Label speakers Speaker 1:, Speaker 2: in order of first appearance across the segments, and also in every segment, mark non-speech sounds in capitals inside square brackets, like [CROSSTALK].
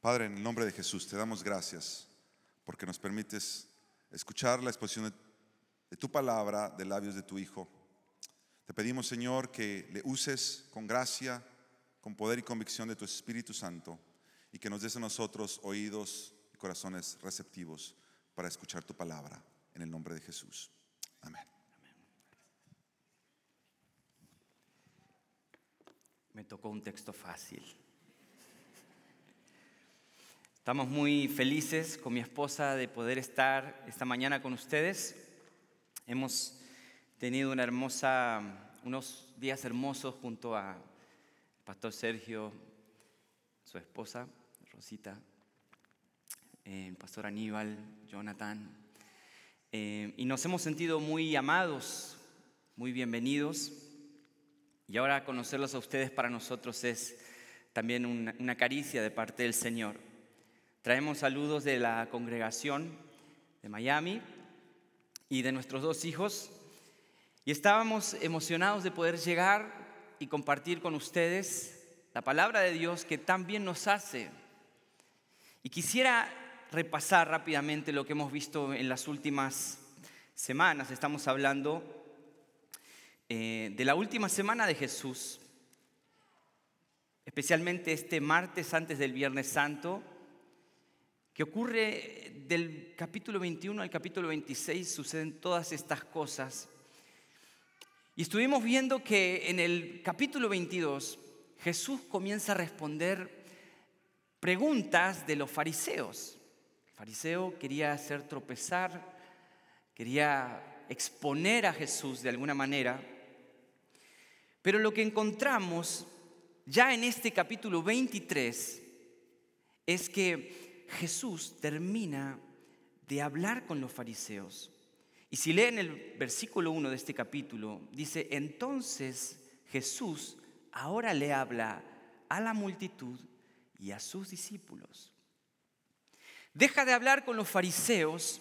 Speaker 1: Padre, en el nombre de Jesús, te damos gracias porque nos permites escuchar la exposición de, tu palabra de labios de tu Hijo. Te pedimos, Señor, que le uses con gracia, con poder y convicción de tu Espíritu Santo y que nos des a nosotros oídos y corazones receptivos para escuchar tu palabra. En el nombre de Jesús. Amén.
Speaker 2: Me tocó un texto fácil. Estamos muy felices con mi esposa de poder estar esta mañana con ustedes. Hemos tenido una hermosa, unos días hermosos junto a Pastor Sergio, su esposa, Rosita, el Pastor Aníbal, Jonathan. Eh, y nos hemos sentido muy amados, muy bienvenidos. Y ahora conocerlos a ustedes para nosotros es también una caricia de parte del Señor. Traemos saludos de la congregación de Miami y de nuestros dos hijos. Y estábamos emocionados de poder llegar y compartir con ustedes la palabra de Dios que tan bien nos hace. Y quisiera repasar rápidamente lo que hemos visto en las últimas semanas. Estamos hablando eh, de la última semana de Jesús, especialmente este martes antes del Viernes Santo, que ocurre del capítulo 21 al capítulo 26, suceden todas estas cosas. Y estuvimos viendo que en el capítulo 22 Jesús comienza a responder preguntas de los fariseos. El fariseo quería hacer tropezar, quería exponer a Jesús de alguna manera. Pero lo que encontramos ya en este capítulo 23 es que Jesús termina de hablar con los fariseos. Y si leen el versículo 1 de este capítulo, dice, entonces Jesús ahora le habla a la multitud y a sus discípulos. Deja de hablar con los fariseos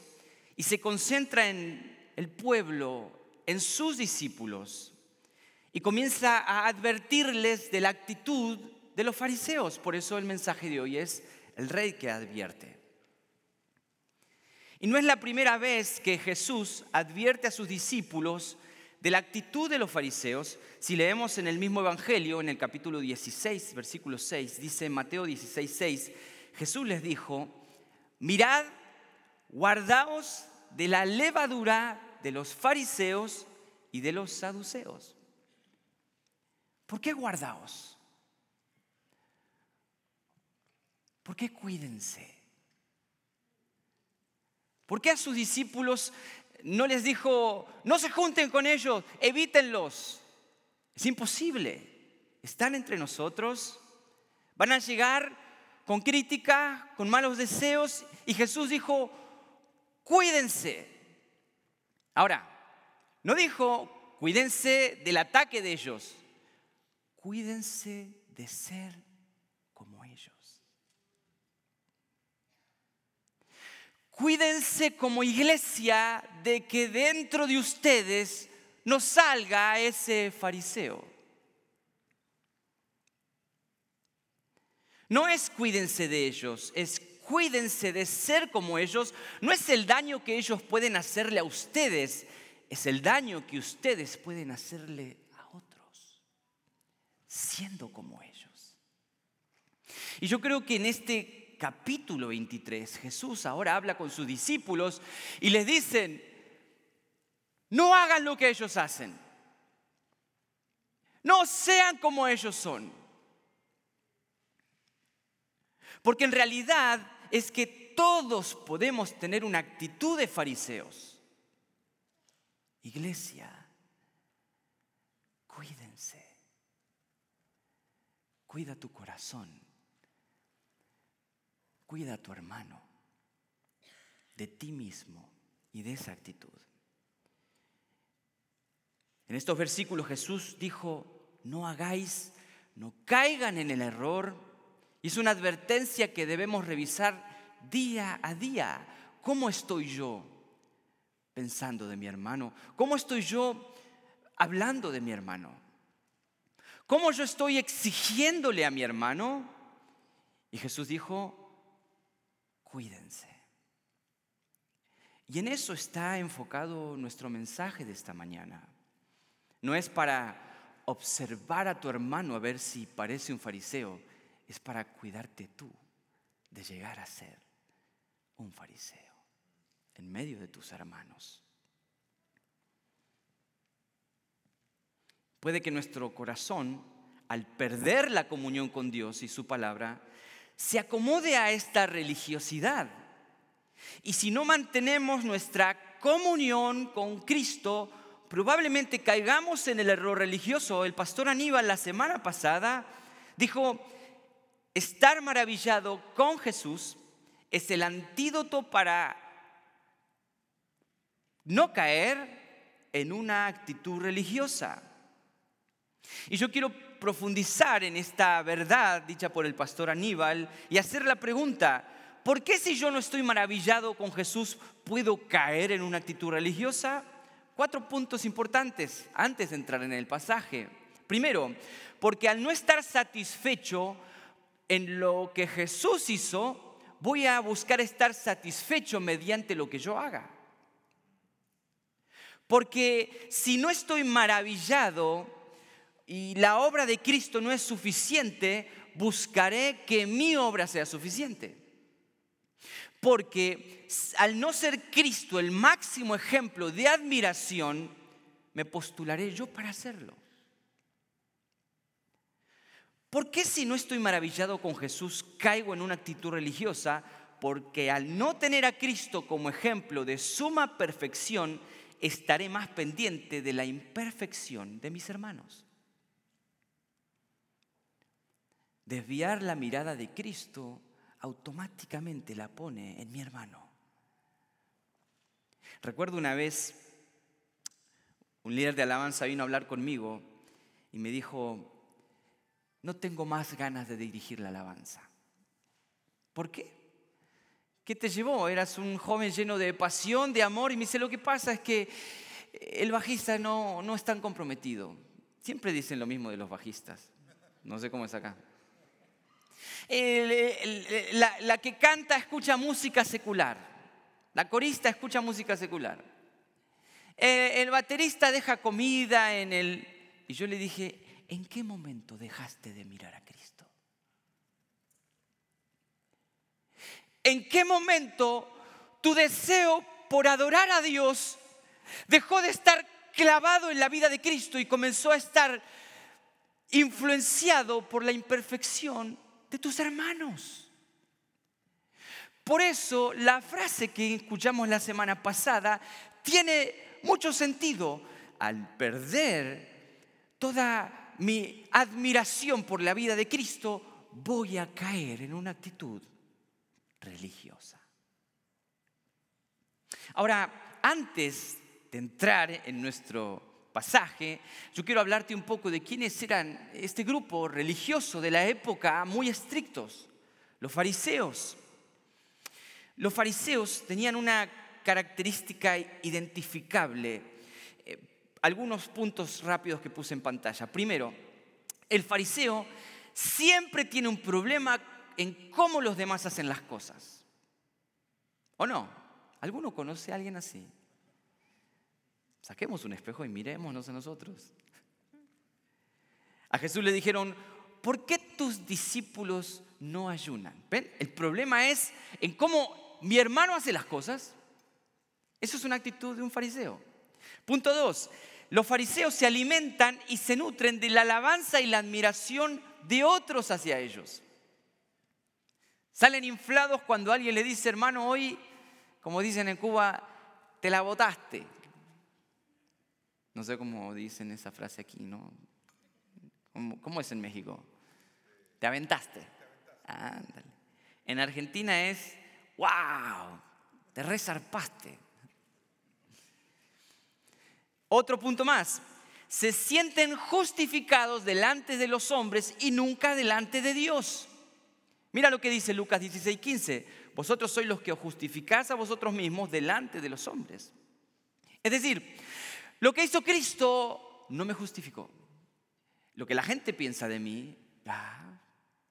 Speaker 2: y se concentra en el pueblo, en sus discípulos, y comienza a advertirles de la actitud de los fariseos. Por eso el mensaje de hoy es el rey que advierte. Y no es la primera vez que Jesús advierte a sus discípulos de la actitud de los fariseos. Si leemos en el mismo Evangelio, en el capítulo 16, versículo 6, dice Mateo 16, 6, Jesús les dijo, mirad, guardaos de la levadura de los fariseos y de los saduceos. ¿Por qué guardaos? ¿Por qué cuídense? ¿Por qué a sus discípulos no les dijo, no se junten con ellos, evítenlos? Es imposible. Están entre nosotros, van a llegar con crítica, con malos deseos, y Jesús dijo, cuídense. Ahora, no dijo, cuídense del ataque de ellos, cuídense de ser Cuídense como iglesia de que dentro de ustedes no salga ese fariseo. No es cuídense de ellos, es cuídense de ser como ellos. No es el daño que ellos pueden hacerle a ustedes, es el daño que ustedes pueden hacerle a otros, siendo como ellos. Y yo creo que en este capítulo 23, Jesús ahora habla con sus discípulos y les dicen, no hagan lo que ellos hacen. No sean como ellos son. Porque en realidad es que todos podemos tener una actitud de fariseos. Iglesia, cuídense. Cuida tu corazón. Cuida a tu hermano, de ti mismo y de esa actitud. En estos versículos Jesús dijo, no hagáis, no caigan en el error. Es una advertencia que debemos revisar día a día. ¿Cómo estoy yo pensando de mi hermano? ¿Cómo estoy yo hablando de mi hermano? ¿Cómo yo estoy exigiéndole a mi hermano? Y Jesús dijo, cuídense. Y en eso está enfocado nuestro mensaje de esta mañana. No es para observar a tu hermano a ver si parece un fariseo, es para cuidarte tú de llegar a ser un fariseo en medio de tus hermanos. Puede que nuestro corazón, al perder la comunión con Dios y su palabra, se acomode a esta religiosidad. Y si no mantenemos nuestra comunión con Cristo, probablemente caigamos en el error religioso. El pastor Aníbal la semana pasada dijo, estar maravillado con Jesús es el antídoto para no caer en una actitud religiosa. Y yo quiero profundizar en esta verdad dicha por el pastor Aníbal y hacer la pregunta, ¿por qué si yo no estoy maravillado con Jesús puedo caer en una actitud religiosa? Cuatro puntos importantes antes de entrar en el pasaje. Primero, porque al no estar satisfecho en lo que Jesús hizo, voy a buscar estar satisfecho mediante lo que yo haga. Porque si no estoy maravillado y la obra de Cristo no es suficiente, buscaré que mi obra sea suficiente. Porque al no ser Cristo el máximo ejemplo de admiración, me postularé yo para hacerlo. ¿Por qué si no estoy maravillado con Jesús caigo en una actitud religiosa? Porque al no tener a Cristo como ejemplo de suma perfección, estaré más pendiente de la imperfección de mis hermanos. Desviar la mirada de Cristo automáticamente la pone en mi hermano. Recuerdo una vez, un líder de alabanza vino a hablar conmigo y me dijo, no tengo más ganas de dirigir la alabanza. ¿Por qué? ¿Qué te llevó? Eras un joven lleno de pasión, de amor y me dice, lo que pasa es que el bajista no, no es tan comprometido. Siempre dicen lo mismo de los bajistas. No sé cómo es acá la, que canta escucha música secular. La corista escucha música secular. el baterista deja comida en el... Y yo le dije, ¿en qué momento dejaste de mirar a Cristo? ¿En qué momento tu deseo por adorar a Dios dejó de estar clavado en la vida de Cristo y comenzó a estar influenciado por la imperfección de tus hermanos. Por eso la frase que escuchamos la semana pasada tiene mucho sentido. Al perder toda mi admiración por la vida de Cristo, voy a caer en una actitud religiosa. Ahora, antes de entrar en nuestro yo quiero hablarte un poco de quiénes eran este grupo religioso de la época muy estrictos, los fariseos. Los fariseos tenían una característica identificable, eh, algunos puntos rápidos que puse en pantalla. Primero, el fariseo siempre tiene un problema en cómo los demás hacen las cosas. ¿O no? ¿Alguno conoce a alguien así? Saquemos un espejo y mirémonos a nosotros. A Jesús le dijeron, ¿por qué tus discípulos no ayunan? ¿Ven? El problema es en cómo mi hermano hace las cosas. Eso es una actitud de un fariseo. Punto dos, los fariseos se alimentan y se nutren de la alabanza y la admiración de otros hacia ellos. Salen inflados cuando alguien le dice, hermano, hoy, como dicen en Cuba, te la botaste, no sé cómo dicen esa frase aquí, ¿no? ¿Cómo, es en México? Te aventaste. Ándale. En Argentina es, wow, te resarpaste. Otro punto más, se sienten justificados delante de los hombres y nunca delante de Dios. Mira lo que dice Lucas 16, 15. Vosotros sois los que os justificáis a vosotros mismos delante de los hombres. Es decir, lo que hizo Cristo no me justificó. Lo que la gente piensa de mí, ah,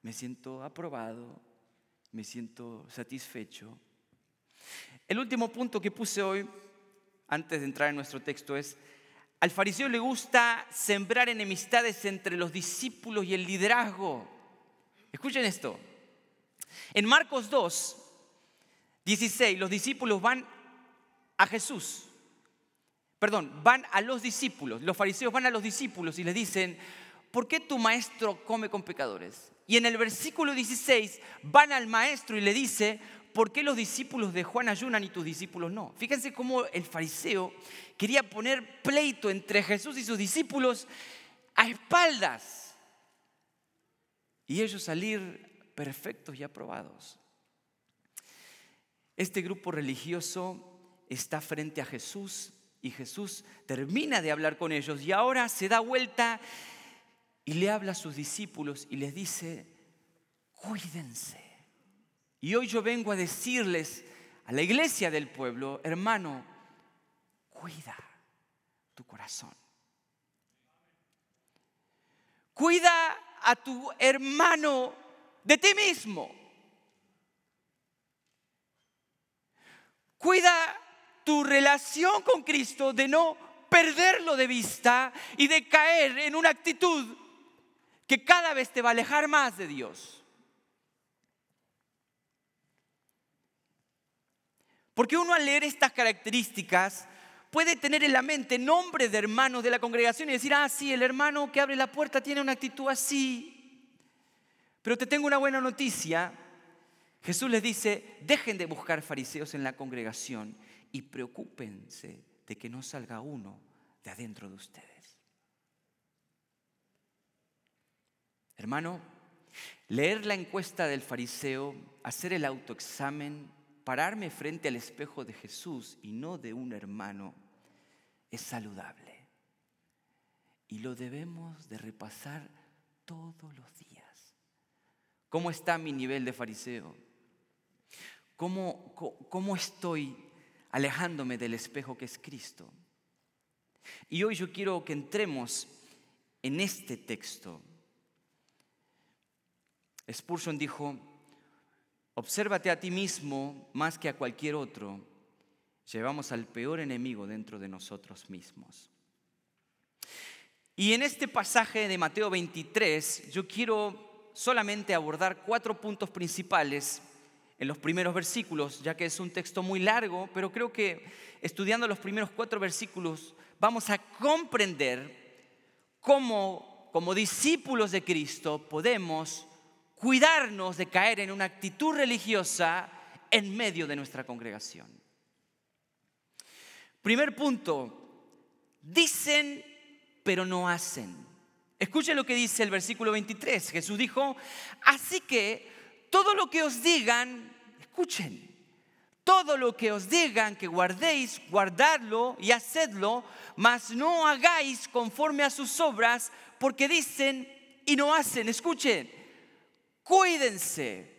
Speaker 2: me siento aprobado me siento satisfecho. El último punto que puse hoy, antes de entrar en nuestro texto, es, al fariseo le gusta sembrar enemistades entre los discípulos y el liderazgo. Escuchen esto. En Marcos 2, 16, los discípulos van a Jesús. Perdón, van a los discípulos. Los fariseos van a los discípulos y les dicen, ¿por qué tu maestro come con pecadores? Y en el versículo 16 van al maestro y le dice, ¿por qué los discípulos de Juan ayunan y tus discípulos no? Fíjense cómo el fariseo quería poner pleito entre Jesús y sus discípulos a espaldas y ellos salir perfectos y aprobados. Este grupo religioso está frente a Jesús y Jesús termina de hablar con ellos y ahora se da vuelta y le habla a sus discípulos y les dice, cuídense. Y hoy yo vengo a decirles a la iglesia del pueblo, hermano, cuida tu corazón. Cuida a tu hermano de ti mismo. Cuida tu relación con Cristo de no perderlo de vista y de caer en una actitud que cada vez te va a alejar más de Dios. Porque uno al leer estas características puede tener en la mente nombres de hermanos de la congregación y decir, ah, sí, el hermano que abre la puerta tiene una actitud así. Pero te tengo una buena noticia. Jesús les dice, dejen de buscar fariseos en la congregación y preocúpense de que no salga uno de adentro de ustedes. Hermano, leer la encuesta del fariseo, hacer el autoexamen, pararme frente al espejo de Jesús y no de un hermano, es saludable. Y lo debemos de repasar todos los días. ¿Cómo está mi nivel de fariseo? ¿Cómo, cómo estoy alejándome del espejo que es Cristo? Y hoy yo quiero que entremos en este texto. Spurgeon dijo, obsérvate a ti mismo más que a cualquier otro. Llevamos al peor enemigo dentro de nosotros mismos. Y en este pasaje de Mateo 23 yo quiero solamente abordar cuatro puntos principales en los primeros versículos, ya que es un texto muy largo, pero creo que estudiando los primeros cuatro versículos vamos a comprender cómo como discípulos de Cristo podemos cuidarnos de caer en una actitud religiosa en medio de nuestra congregación. Primer punto, dicen pero no hacen. Escuchen lo que dice el versículo 23. Jesús dijo, así que todo lo que os digan, escuchen, todo lo que os digan que guardéis, guardadlo y hacedlo, mas no hagáis conforme a sus obras, porque dicen y no hacen. Escuchen, cuídense,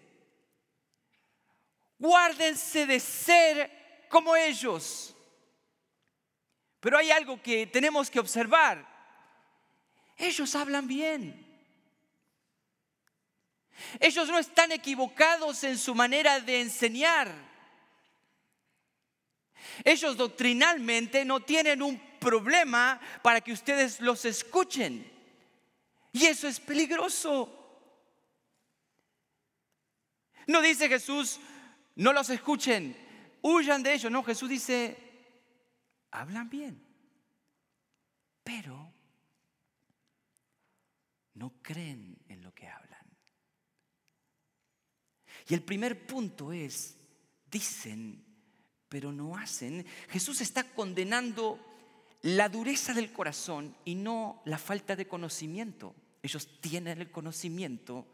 Speaker 2: guárdense de ser como ellos. Pero hay algo que tenemos que observar. Ellos hablan bien. Ellos no están equivocados en su manera de enseñar. Ellos doctrinalmente no tienen un problema para que ustedes los escuchen. Y eso es peligroso. No dice Jesús, no los escuchen, huyan de ellos. No, Jesús dice, hablan bien, pero no creen en lo que hablan. Y el primer punto es, dicen, pero no hacen. Jesús está condenando la dureza del corazón y no la falta de conocimiento. Ellos tienen el conocimiento.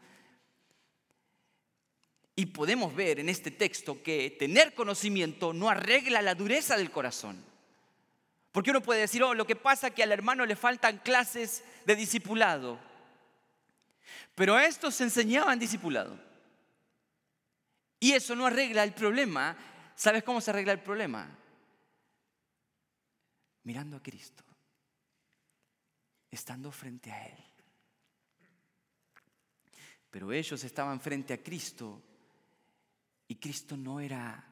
Speaker 2: Y podemos ver en este texto que tener conocimiento no arregla la dureza del corazón. Porque uno puede decir, oh, lo que pasa es que al hermano le faltan clases de discipulado. Pero a estos se enseñaban discipulado. Y eso no arregla el problema. ¿Sabes cómo se arregla el problema? Mirando a Cristo, estando frente a Él. Pero ellos estaban frente a Cristo y Cristo no era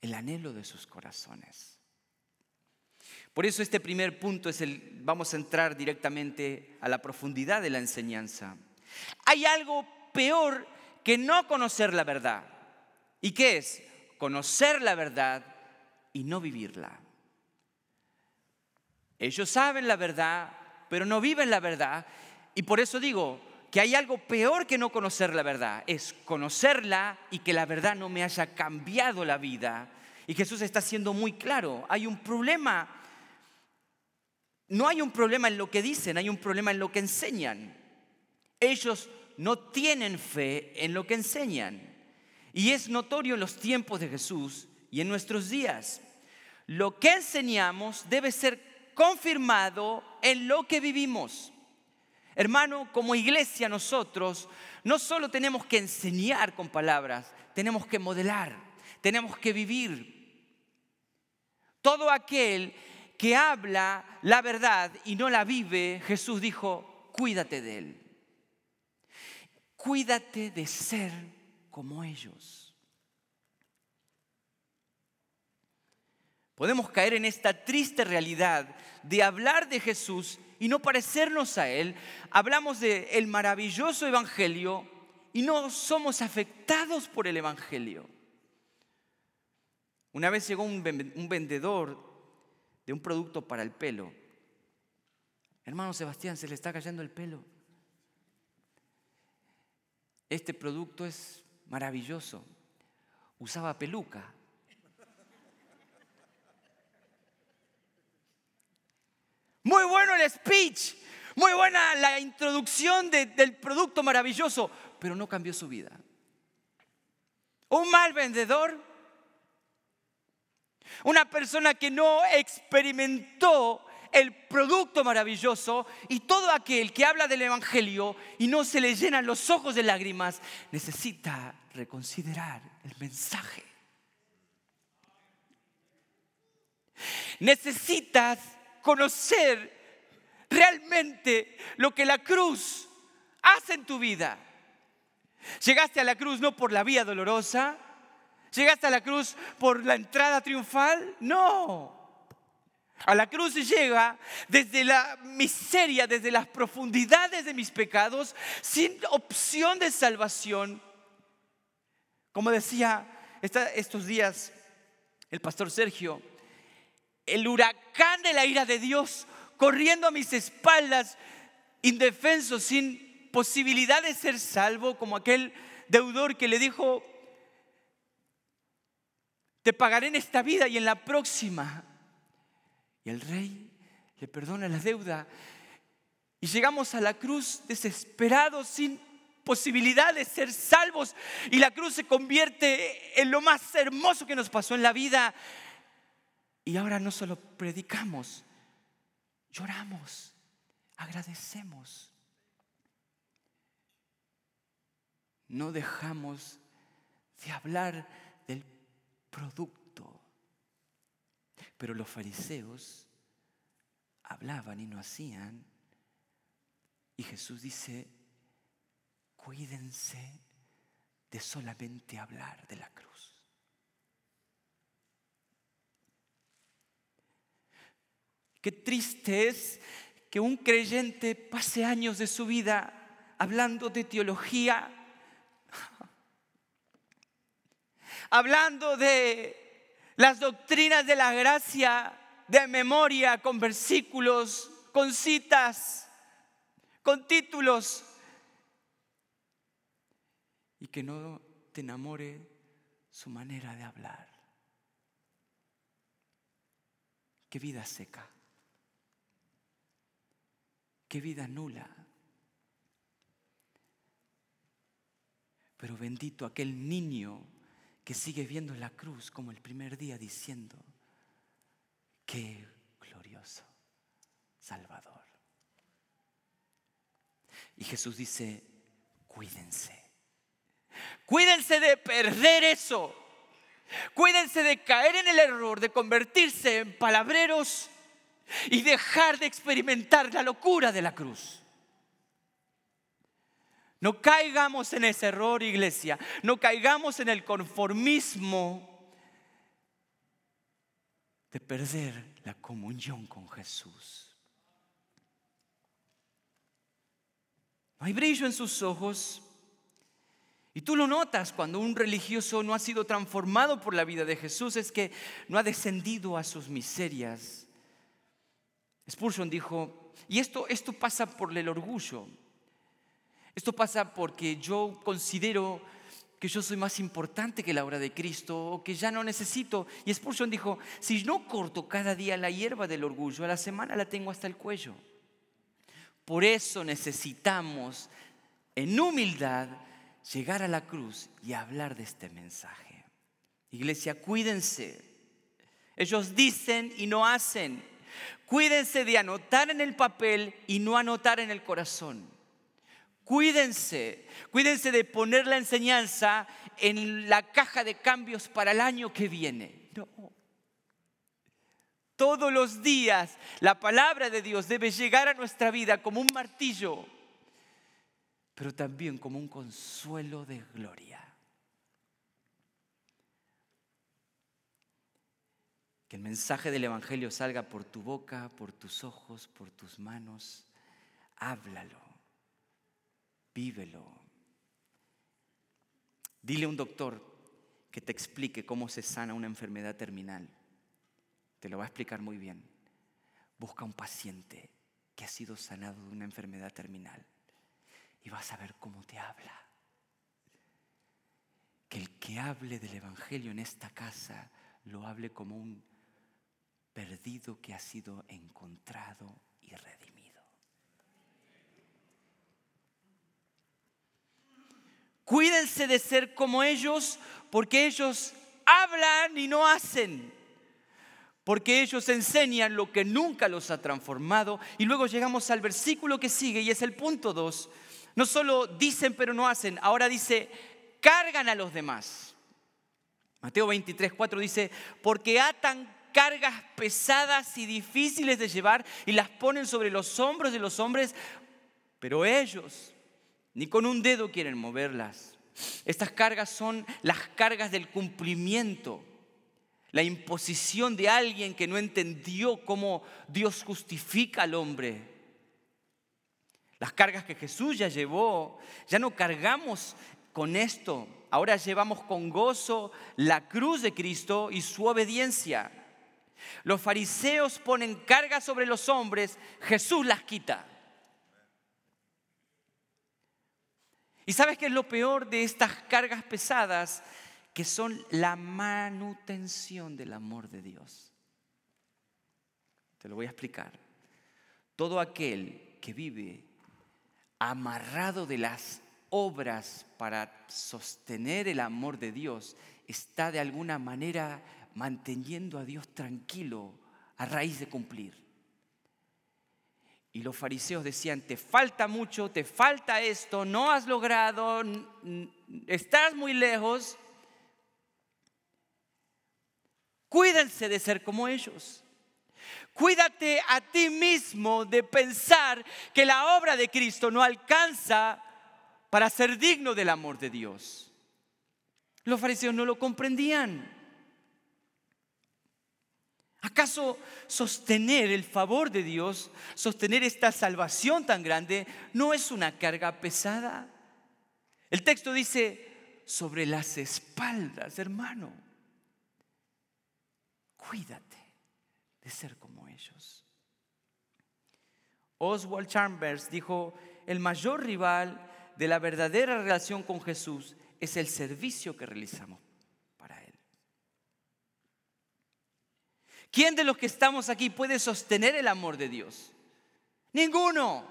Speaker 2: el anhelo de sus corazones. Por eso este primer punto es el, vamos a entrar directamente a la profundidad de la enseñanza. Hay algo peor que no conocer la verdad. ¿Y qué es? Conocer la verdad y no vivirla. Ellos saben la verdad, pero no viven la verdad. Y por eso digo que hay algo peor que no conocer la verdad. Es conocerla y que la verdad no me haya cambiado la vida. Y Jesús está siendo muy claro. Hay un problema. No hay un problema en lo que dicen, hay un problema en lo que enseñan. Ellos no tienen fe en lo que enseñan. Y es notorio en los tiempos de Jesús y en nuestros días. Lo que enseñamos debe ser confirmado en lo que vivimos. Hermano, como iglesia nosotros no solo tenemos que enseñar con palabras, tenemos que modelar, tenemos que vivir. Todo aquel que habla la verdad y no la vive, Jesús dijo, cuídate de él. Cuídate de ser como ellos. Podemos caer en esta triste realidad de hablar de Jesús y no parecernos a Él. Hablamos del el maravilloso Evangelio y no somos afectados por el Evangelio. Una vez llegó un vendedor de un producto para el pelo. Hermano Sebastián, se le está cayendo el pelo este producto es maravilloso. Usaba peluca. Muy bueno el speech, muy buena la introducción del producto maravilloso, pero no cambió su vida. Un mal vendedor, una persona que no experimentó el producto maravilloso y todo aquel que habla del Evangelio y no se le llenan los ojos de lágrimas, necesita reconsiderar el mensaje. Necesitas conocer realmente lo que la cruz hace en tu vida. Llegaste a la cruz no por la vía dolorosa, llegaste a la cruz por la entrada triunfal, no. A la cruz llega desde la miseria, desde las profundidades de mis pecados, sin opción de salvación. Como decía estos días el pastor Sergio, el huracán de la ira de Dios corriendo a mis espaldas, indefenso, sin posibilidad de ser salvo, como aquel deudor que le dijo, te pagaré en esta vida y en la próxima. Y el rey le perdona la deuda. Y llegamos a la cruz desesperados, sin posibilidad de ser salvos. Y la cruz se convierte en lo más hermoso que nos pasó en la vida. Y ahora no solo predicamos, lloramos, agradecemos. No dejamos de hablar del producto pero los fariseos hablaban y no hacían. Y Jesús dice, cuídense de solamente hablar de la cruz. Qué triste es que un creyente pase años de su vida hablando de teología, [LAUGHS] hablando de las doctrinas de la gracia de memoria con versículos, con citas, con títulos. Y que no te enamore su manera de hablar. Qué vida seca. Qué vida nula. Pero bendito aquel niño que sigue viendo la cruz como el primer día diciendo, qué glorioso Salvador. Y Jesús dice, cuídense. Cuídense de perder eso. Cuídense de caer en el error de convertirse en palabreros y dejar de experimentar la locura de la cruz. No caigamos en ese error, iglesia. No caigamos en el conformismo de perder la comunión con Jesús. No hay brillo en sus ojos. Y tú lo notas cuando un religioso no ha sido transformado por la vida de Jesús, es que no ha descendido a sus miserias. Spurgeon dijo, y esto, esto pasa por el orgullo. Esto pasa porque yo considero que yo soy más importante que la obra de Cristo o que ya no necesito. Y Spurgeon dijo, si no corto cada día la hierba del orgullo, a la semana la tengo hasta el cuello. Por eso necesitamos en humildad llegar a la cruz y hablar de este mensaje. Iglesia, cuídense. Ellos dicen y no hacen. Cuídense de anotar en el papel y no anotar en el corazón. Cuídense, cuídense de poner la enseñanza en la caja de cambios para el año que viene. No. Todos los días la palabra de Dios debe llegar a nuestra vida como un martillo, pero también como un consuelo de gloria. Que el mensaje del Evangelio salga por tu boca, por tus ojos, por tus manos. Háblalo vívelo. Dile a un doctor que te explique cómo se sana una enfermedad terminal. Te lo va a explicar muy bien. Busca un paciente que ha sido sanado de una enfermedad terminal y vas a ver cómo te habla. Que el que hable del Evangelio en esta casa lo hable como un perdido que ha sido encontrado y redimido. Cuídense de ser como ellos porque ellos hablan y no hacen. Porque ellos enseñan lo que nunca los ha transformado. Y luego llegamos al versículo que sigue y es el punto 2. No solo dicen pero no hacen, ahora dice, cargan a los demás. Mateo 23, 4 dice, porque atan cargas pesadas y difíciles de llevar y las ponen sobre los hombros de los hombres, pero ellos ni con un dedo quieren moverlas. Estas cargas son las cargas del cumplimiento, la imposición de alguien que no entendió cómo Dios justifica al hombre. Las cargas que Jesús ya llevó, ya no cargamos con esto, ahora llevamos con gozo la cruz de Cristo y su obediencia. Los fariseos ponen cargas sobre los hombres, Jesús las quita. ¿Y sabes qué es lo peor de estas cargas pesadas? Que son la manutención del amor de Dios. Te lo voy a explicar. Todo aquel que vive amarrado de las obras para sostener el amor de Dios está de alguna manera manteniendo a Dios tranquilo a raíz de cumplir. Y los fariseos decían, te falta mucho, te falta esto, no has logrado, estás muy lejos. Cuídense de ser como ellos. Cuídate a ti mismo de pensar que la obra de Cristo no alcanza para ser digno del amor de Dios. Los fariseos no lo comprendían. ¿Acaso sostener el favor de Dios, sostener esta salvación tan grande, no es una carga pesada? El texto dice, sobre las espaldas, hermano. Cuídate de ser como ellos. Oswald Chambers dijo, el mayor rival de la verdadera relación con Jesús es el servicio que realizamos ¿Quién de los que estamos aquí puede sostener el amor de Dios? Ninguno.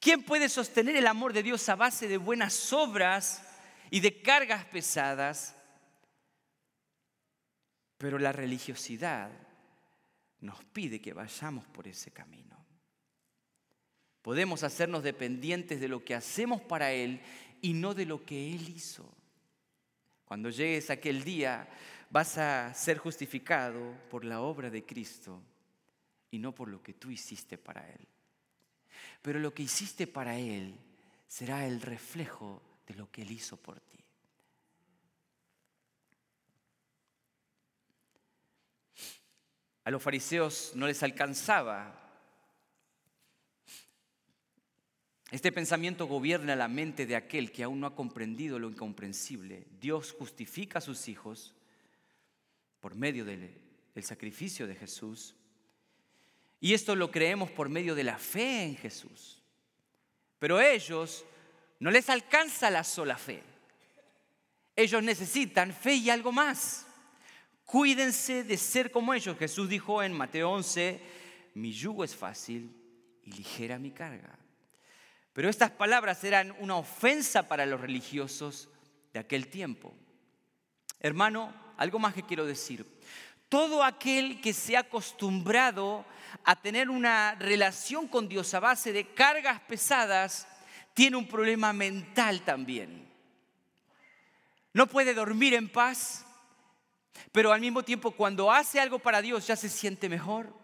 Speaker 2: ¿Quién puede sostener el amor de Dios a base de buenas obras y de cargas pesadas? Pero la religiosidad nos pide que vayamos por ese camino. Podemos hacernos dependientes de lo que hacemos para Él y no de lo que Él hizo. Cuando llegues aquel día, vas a ser justificado por la obra de Cristo y no por lo que tú hiciste para Él. Pero lo que hiciste para Él será el reflejo de lo que Él hizo por ti. A los fariseos no les alcanzaba. Este pensamiento gobierna la mente de aquel que aún no ha comprendido lo incomprensible. Dios justifica a sus hijos por medio del, sacrificio de Jesús. Y esto lo creemos por medio de la fe en Jesús. Pero ellos no les alcanza la sola fe. Ellos necesitan fe y algo más. Cuídense de ser como ellos. Jesús dijo en Mateo 11, mi yugo es fácil y ligera mi carga. Pero estas palabras eran una ofensa para los religiosos de aquel tiempo. Hermano, algo más que quiero decir. Todo aquel que se ha acostumbrado a tener una relación con Dios a base de cargas pesadas, tiene un problema mental también. No puede dormir en paz, pero al mismo tiempo cuando hace algo para Dios ya se siente mejor.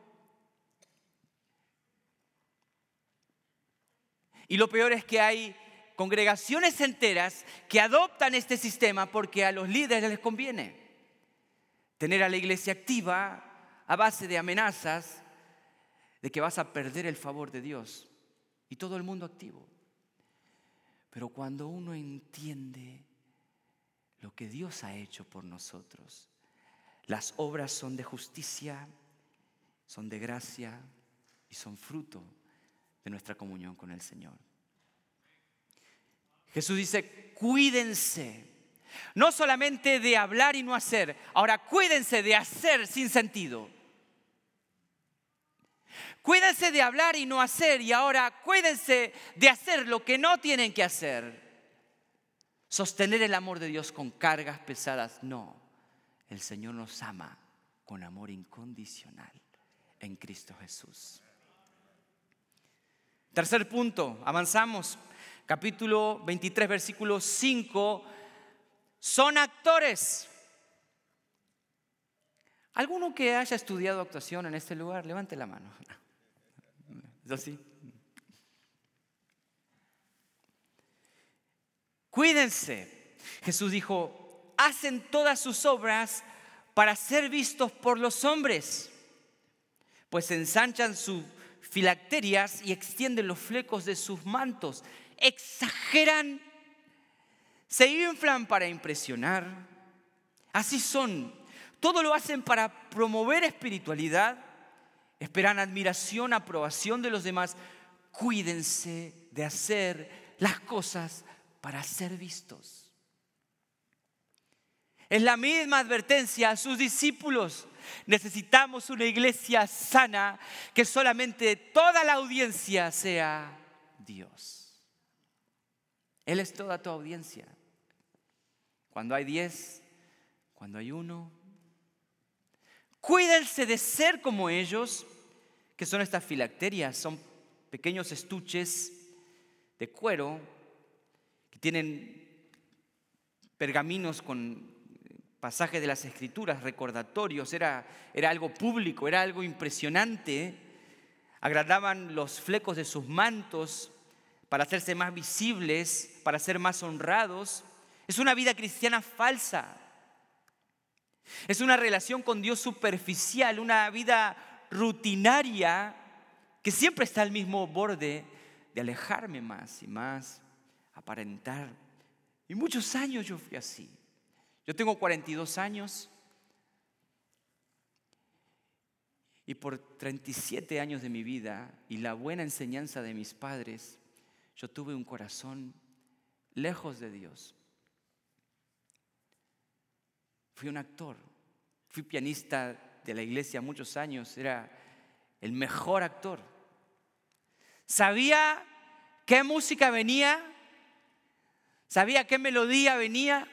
Speaker 2: Y lo peor es que hay congregaciones enteras que adoptan este sistema porque a los líderes les conviene. Tener a la iglesia activa a base de amenazas de que vas a perder el favor de Dios y todo el mundo activo. Pero cuando uno entiende lo que Dios ha hecho por nosotros, las obras son de justicia, son de gracia y son fruto de nuestra comunión con el Señor. Jesús dice, cuídense, no solamente de hablar y no hacer, ahora cuídense de hacer sin sentido. Cuídense de hablar y no hacer y ahora cuídense de hacer lo que no tienen que hacer. Sostener el amor de Dios con cargas pesadas, no. El Señor nos ama con amor incondicional en Cristo Jesús. Tercer punto, avanzamos. Capítulo 23, versículo 5. Son actores. ¿Alguno que haya estudiado actuación en este lugar? Levante la mano. ¿Es así? Cuídense. Jesús dijo, hacen todas sus obras para ser vistos por los hombres, pues ensanchan sus filacterias y extienden los flecos de sus mantos, exageran, se inflan para impresionar. Así son, todo lo hacen para promover espiritualidad, esperan admiración, aprobación de los demás. Cuídense de hacer las cosas para ser vistos. Es la misma advertencia a sus discípulos. Necesitamos una iglesia sana que solamente toda la audiencia sea Dios. Él es toda tu audiencia. Cuando hay diez, cuando hay uno. Cuídense de ser como ellos, que son estas filacterias, son pequeños estuches de cuero que tienen pergaminos con pasajes de las escrituras, recordatorios, era, era algo público, era algo impresionante. Agradaban los flecos de sus mantos para hacerse más visibles, para ser más honrados. Es una vida cristiana falsa. Es una relación con Dios superficial, una vida rutinaria que siempre está al mismo borde de alejarme más y más, aparentar. Y muchos años yo fui así. Yo tengo 42 años y por 37 años de mi vida y la buena enseñanza de mis padres, yo tuve un corazón lejos de Dios. Fui un actor, fui pianista de la iglesia muchos años, era el mejor actor. Sabía qué música venía, sabía qué melodía venía,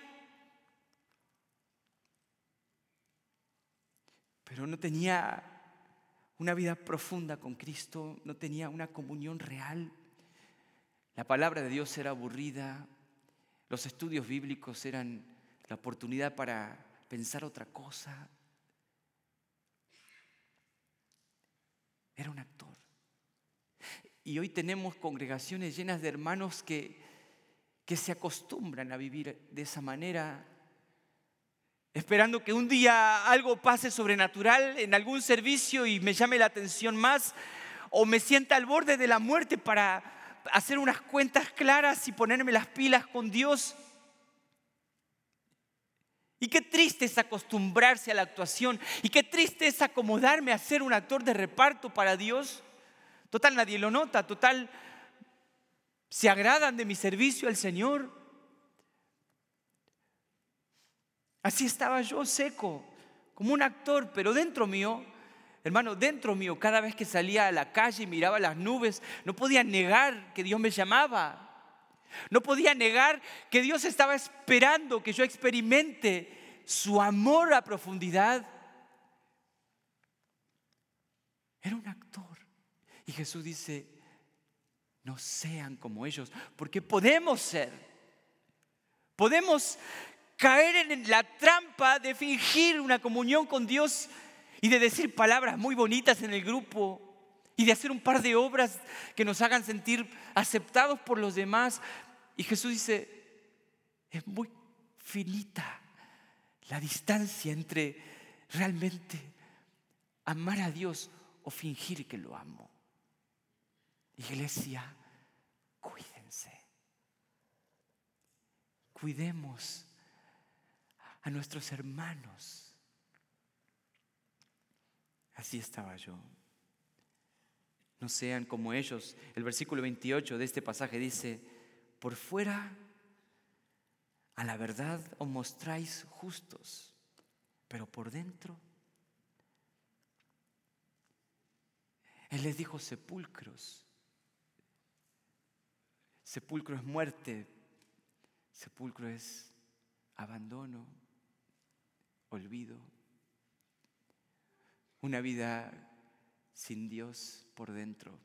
Speaker 2: pero no tenía una vida profunda con Cristo, no tenía una comunión real. La palabra de Dios era aburrida, los estudios bíblicos eran la oportunidad para pensar otra cosa. Era un actor. Y hoy tenemos congregaciones llenas de hermanos que, que se acostumbran a vivir de esa manera, esperando que un día algo pase sobrenatural en algún servicio y me llame la atención más, o me sienta al borde de la muerte para hacer unas cuentas claras y ponerme las pilas con Dios. Y qué triste es acostumbrarse a la actuación. Y qué triste es acomodarme a ser un actor de reparto para Dios. Total, nadie lo nota. Total, se agradan de mi servicio al Señor. Así estaba yo seco, como un actor, pero dentro mío, hermano, dentro mío, cada vez que salía a la calle y miraba las nubes, no podía negar que Dios me llamaba. No podía negar que Dios estaba esperando que yo experimente su amor a profundidad. Era un actor. Y Jesús dice, no sean como ellos, porque podemos ser. Podemos caer en la trampa de fingir una comunión con Dios y de decir palabras muy bonitas en el grupo y de hacer un par de obras que nos hagan sentir aceptados por los demás. Y Jesús dice, es muy finita la distancia entre realmente amar a Dios o fingir que lo amo. Iglesia, cuídense. Cuidemos a nuestros hermanos. Así estaba yo. No sean como ellos. El versículo 28 de este pasaje dice, por fuera a la verdad os mostráis justos, pero por dentro Él les dijo sepulcros. Sepulcro es muerte, sepulcro es abandono, olvido, una vida sin Dios por dentro.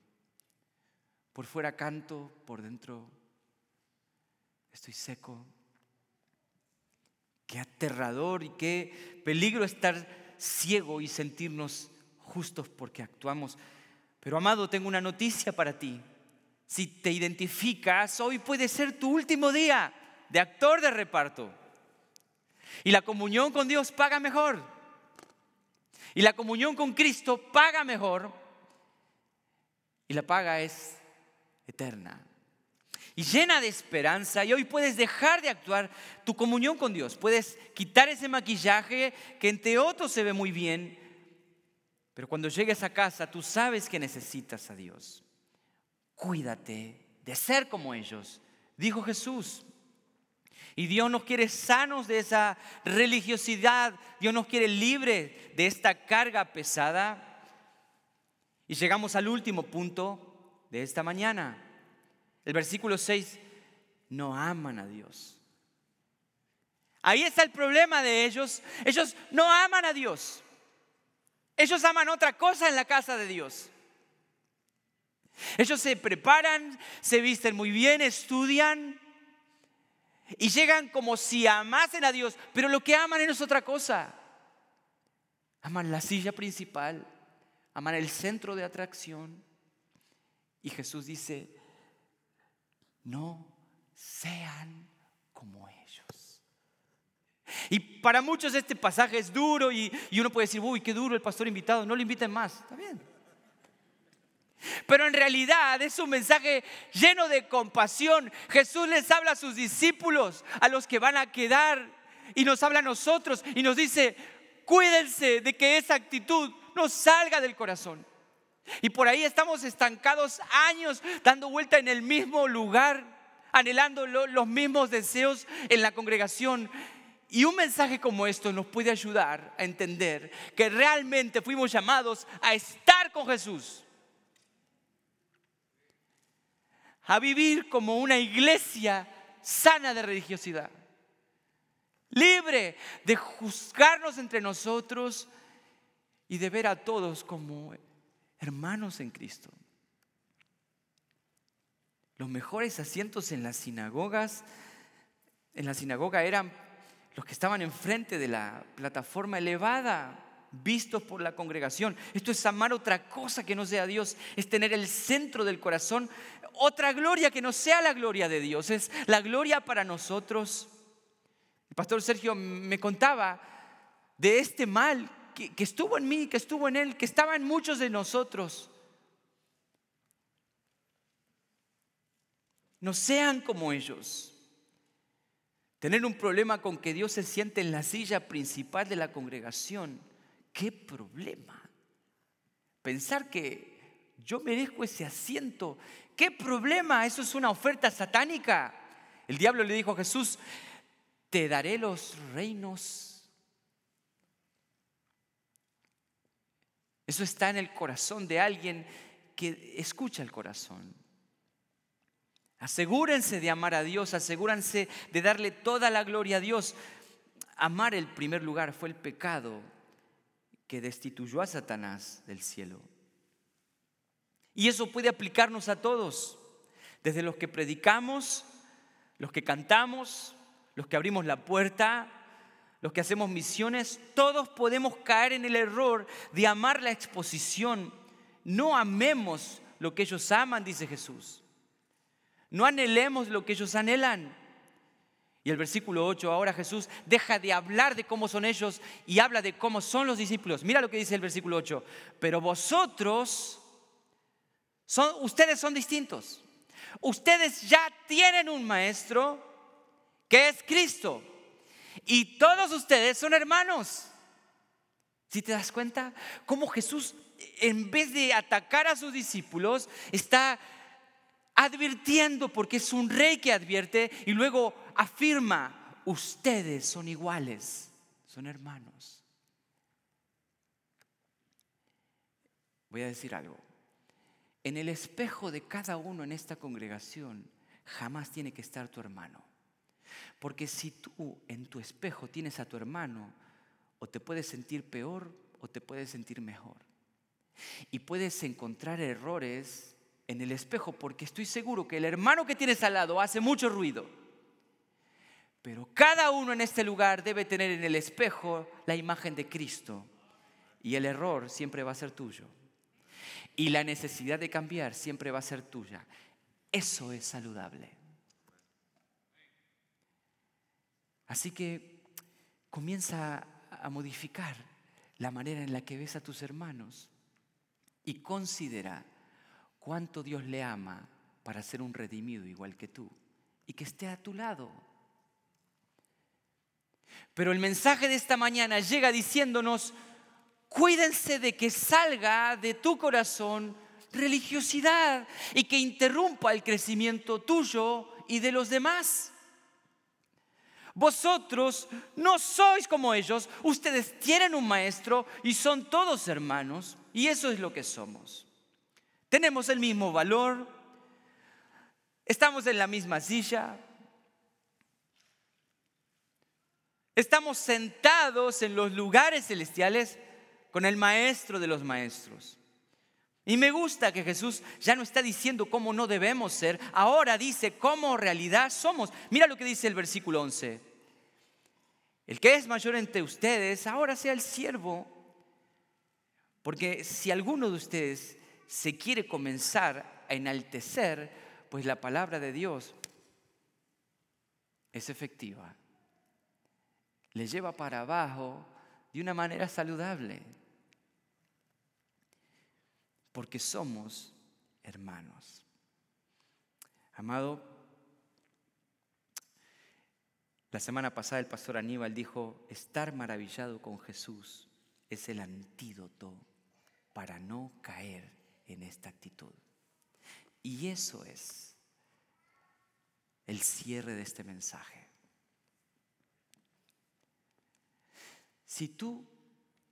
Speaker 2: Por fuera canto, por dentro estoy seco. Qué aterrador y qué peligro estar ciego y sentirnos justos porque actuamos. Pero amado, tengo una noticia para ti. Si te identificas, hoy puede ser tu último día de actor de reparto. Y la comunión con Dios paga mejor. Y la comunión con Cristo paga mejor. Y la paga es eterna. Y llena de esperanza. Y hoy puedes dejar de actuar tu comunión con Dios. Puedes quitar ese maquillaje que entre otros se ve muy bien. Pero cuando llegues a casa, tú sabes que necesitas a Dios cuídate de ser como ellos, dijo Jesús. Y Dios nos quiere sanos de esa religiosidad, Dios nos quiere libres de esta carga pesada. Y llegamos al último punto de esta mañana. El versículo 6, no aman a Dios. Ahí está el problema de ellos. Ellos no aman a Dios. Ellos aman otra cosa en la casa de Dios. Ellos se preparan, se visten muy bien, estudian y llegan como si amasen a Dios, pero lo que aman es otra cosa. Aman la silla principal, aman el centro de atracción. Y Jesús dice, no sean como ellos. Y para muchos este pasaje es duro y, y uno puede decir, uy, qué duro el pastor invitado, no lo inviten más. Está bien. Pero en realidad es un mensaje lleno de compasión. Jesús les habla a sus discípulos, a los que van a quedar, y nos habla a nosotros y nos dice, cuídense de que esa actitud no salga del corazón. Y por ahí estamos estancados años dando vuelta en el mismo lugar, anhelando los mismos deseos en la congregación. Y un mensaje como esto nos puede ayudar a entender que realmente fuimos llamados a estar con Jesús a vivir como una iglesia sana de religiosidad, libre de juzgarnos entre nosotros y de ver a todos como hermanos en Cristo. Los mejores asientos en las sinagogas, en la sinagoga eran los que estaban enfrente de la plataforma elevada. vistos por la congregación. Esto es amar otra cosa que no sea Dios, es tener el centro del corazón, otra gloria que no sea la gloria de Dios, es la gloria para nosotros. El pastor Sergio me contaba de este mal que, que estuvo en mí, que estuvo en él, que estaba en muchos de nosotros. No sean como ellos. Tener un problema con que Dios se siente en la silla principal de la congregación. ¿Qué problema? Pensar que yo merezco ese asiento. ¿Qué problema? Eso es una oferta satánica. El diablo le dijo a Jesús, te daré los reinos. Eso está en el corazón de alguien que escucha el corazón. Asegúrense de amar a Dios, asegúrense de darle toda la gloria a Dios. Amar el primer lugar fue el pecado que destituyó a Satanás del cielo. Y eso puede aplicarnos a todos, desde los que predicamos, los que cantamos, los que abrimos la puerta, los que hacemos misiones, todos podemos caer en el error de amar la exposición. No amemos lo que ellos aman, dice Jesús. No anhelemos lo que ellos anhelan. Y el versículo 8, ahora Jesús deja de hablar de cómo son ellos y habla de cómo son los discípulos. Mira lo que dice el versículo 8. Pero vosotros, ustedes son distintos. Ustedes ya tienen un maestro que es Cristo. Y todos ustedes son hermanos. Si te das cuenta, cómo Jesús, en vez de atacar a sus discípulos, está advirtiendo, porque es un rey que advierte y luego afirma, ustedes son iguales, son hermanos. Voy a decir algo. En el espejo de cada uno en esta congregación jamás tiene que estar tu hermano. Porque si tú en tu espejo tienes a tu hermano, o te puedes sentir peor o te puedes sentir mejor. Y puedes encontrar errores en el espejo porque estoy seguro que el hermano que tienes al lado hace mucho ruido. Pero cada uno en este lugar debe tener en el espejo la imagen de Cristo. Y el error siempre va a ser tuyo. Y la necesidad de cambiar siempre va a ser tuya. Eso es saludable. Así que comienza a modificar la manera en la que ves a tus hermanos y considera cuánto Dios le ama para ser un redimido igual que tú y que esté a tu lado. Pero el mensaje de esta mañana llega diciéndonos, cuídense de que salga de tu corazón religiosidad y que interrumpa el crecimiento tuyo y de los demás. Vosotros no sois como ellos, ustedes tienen un maestro y son todos hermanos, y eso es lo que somos. Tenemos el mismo valor, estamos en la misma silla, estamos sentados en los lugares celestiales con el maestro de los maestros. Y me gusta que Jesús ya no está diciendo cómo no debemos ser, ahora dice cómo realidad somos. Mira lo que dice el versículo 11. El que es mayor entre ustedes, ahora sea el siervo. Porque si alguno de ustedes se quiere comenzar a enaltecer, pues la palabra de Dios es efectiva. Le lleva para abajo de una manera saludable. Porque somos hermanos. Amado, la semana pasada el pastor Aníbal dijo, estar maravillado con Jesús es el antídoto para no caer en esta actitud. Y eso es el cierre de este mensaje. Si tú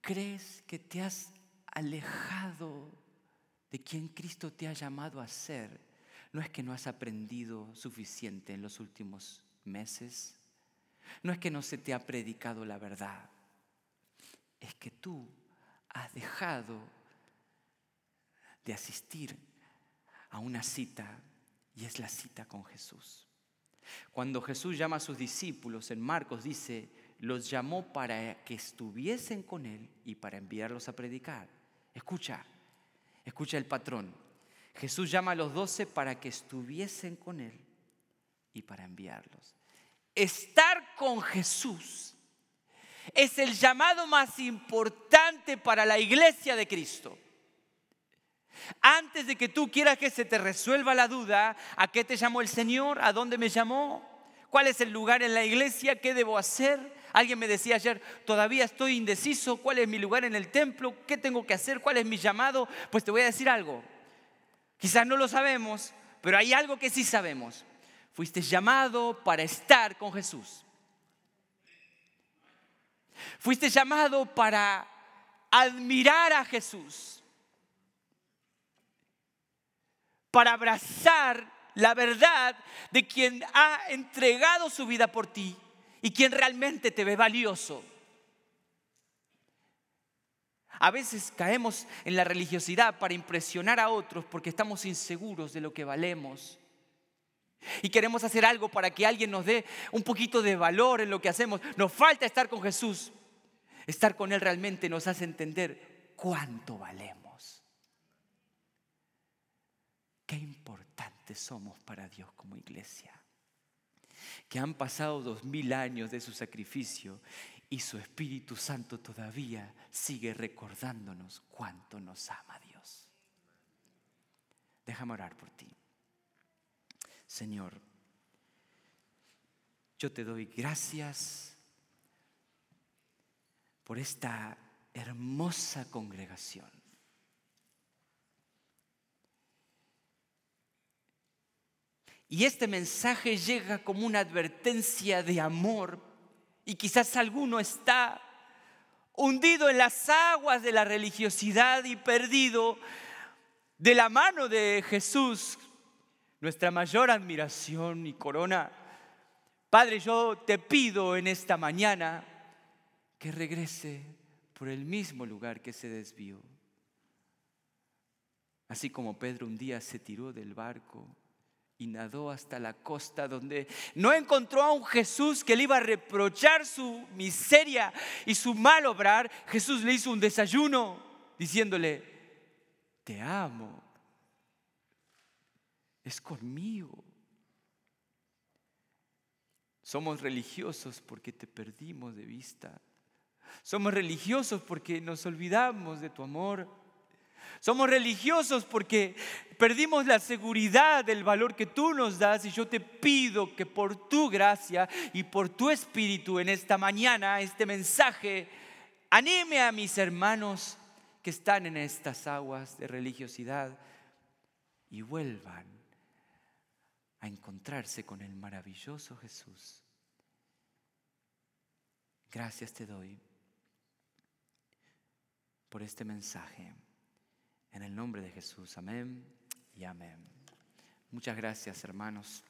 Speaker 2: crees que te has alejado de quien Cristo te ha llamado a ser, no es que no has aprendido suficiente en los últimos meses, no es que no se te ha predicado la verdad, es que tú has dejado de asistir a una cita y es la cita con Jesús. Cuando Jesús llama a sus discípulos en Marcos dice, los llamó para que estuviesen con Él y para enviarlos a predicar. Escucha, escucha el patrón. Jesús llama a los doce para que estuviesen con Él y para enviarlos. Estar con Jesús es el llamado más importante para la iglesia de Cristo. Antes de que tú quieras que se te resuelva la duda, ¿a qué te llamó el Señor? ¿A dónde me llamó? ¿Cuál es el lugar en la iglesia? ¿Qué debo hacer? Alguien me decía ayer, todavía estoy indeciso, ¿cuál es mi lugar en el templo? ¿Qué tengo que hacer? ¿Cuál es mi llamado? Pues te voy a decir algo. Quizás no lo sabemos, pero hay algo que sí sabemos. Fuiste llamado para estar con Jesús. Fuiste llamado para admirar a Jesús, para abrazar la verdad de quien ha entregado su vida por ti y quien realmente te ve valioso. A veces caemos en la religiosidad para impresionar a otros porque estamos inseguros de lo que valemos. Y queremos hacer algo para que alguien nos dé un poquito de valor en lo que hacemos. Nos falta estar con Jesús. Estar con Él realmente nos hace entender cuánto valemos. Qué importantes somos para Dios como iglesia. Que han pasado dos mil años de su sacrificio y su Espíritu Santo todavía sigue recordándonos cuánto nos ama Dios. Déjame orar por ti. Señor, yo te doy gracias por esta hermosa congregación. Y este mensaje llega como una advertencia de amor y quizás alguno está hundido en las aguas de la religiosidad y perdido de la mano de Jesús nuestra mayor admiración y corona. Padre, yo te pido en esta mañana que regrese por el mismo lugar que se desvió. Así como Pedro un día se tiró del barco y nadó hasta la costa donde no encontró a un Jesús que le iba a reprochar su miseria y su mal obrar, Jesús le hizo un desayuno diciéndole, te amo, es conmigo. Somos religiosos porque te perdimos de vista. Somos religiosos porque nos olvidamos de tu amor. Somos religiosos porque perdimos la seguridad del valor que tú nos das y yo te pido que por tu gracia y por tu espíritu en esta mañana, este mensaje, anime a mis hermanos que están en estas aguas de religiosidad y vuelvan a encontrarse con el maravilloso Jesús. Gracias te doy por este mensaje. En el nombre de Jesús, amén y amén. Muchas gracias, hermanos.